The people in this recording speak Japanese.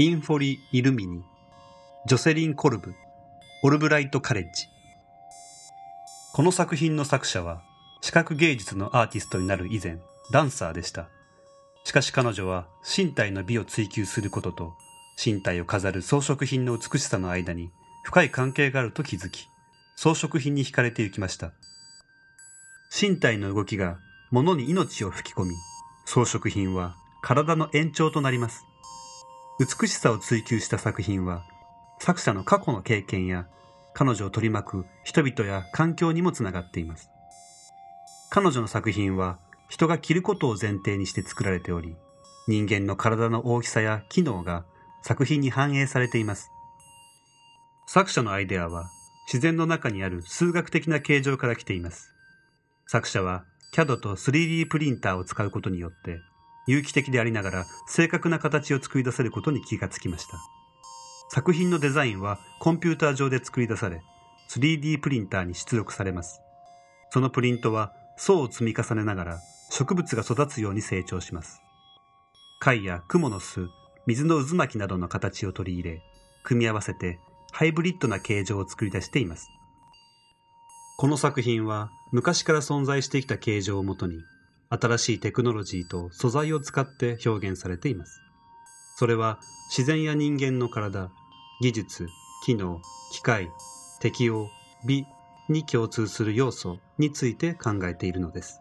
インフォリ・イルミニ、ジョセリン・コルブ、オルブライト・カレッジ。この作品の作者は、視覚芸術のアーティストになる以前、ダンサーでした。しかし彼女は身体の美を追求することと、身体を飾る装飾品の美しさの間に深い関係があると気づき、装飾品に惹かれて行きました。身体の動きが物に命を吹き込み、装飾品は体の延長となります。美しさを追求した作品は、作者の過去の経験や彼女を取り巻く人々や環境にもつながっています。彼女の作品は人が着ることを前提にして作られており、人間の体の大きさや機能が作品に反映されています。作者のアイデアは自然の中にある数学的な形状から来ています。作者は CAD と 3D プリンターを使うことによって有機的でありながら正確な形を作り出せることに気がつきました。作品のデザインはコンピューター上で作り出され、3D プリンターに出力されます。そのプリントは層を積み重ねながら植物が育つように成長します。貝や雲の巣、水の渦巻きなどの形を取り入れ、組み合わせてハイブリッドな形状を作り出しています。この作品は昔から存在してきた形状をもとに新しいテクノロジーと素材を使って表現されています。それは自然や人間の体、技術、機能、機械、適応、美に共通する要素について考えているのです。